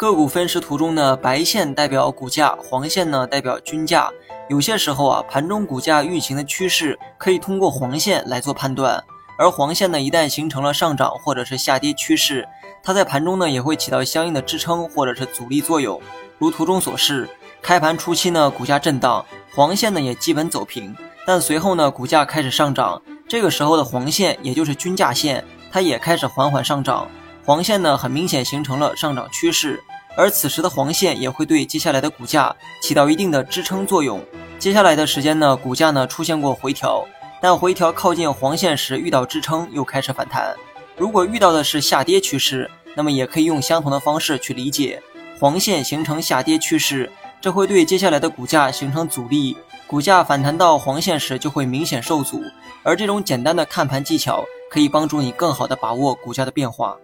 个股分时图中呢，白线代表股价，黄线呢代表均价。有些时候啊，盘中股价运行的趋势可以通过黄线来做判断，而黄线呢一旦形成了上涨或者是下跌趋势，它在盘中呢也会起到相应的支撑或者是阻力作用。如图中所示，开盘初期呢股价震荡，黄线呢也基本走平，但随后呢股价开始上涨，这个时候的黄线也就是均价线。它也开始缓缓上涨，黄线呢很明显形成了上涨趋势，而此时的黄线也会对接下来的股价起到一定的支撑作用。接下来的时间呢，股价呢出现过回调，但回调靠近黄线时遇到支撑又开始反弹。如果遇到的是下跌趋势，那么也可以用相同的方式去理解，黄线形成下跌趋势，这会对接下来的股价形成阻力，股价反弹到黄线时就会明显受阻。而这种简单的看盘技巧。可以帮助你更好的把握股价的变化。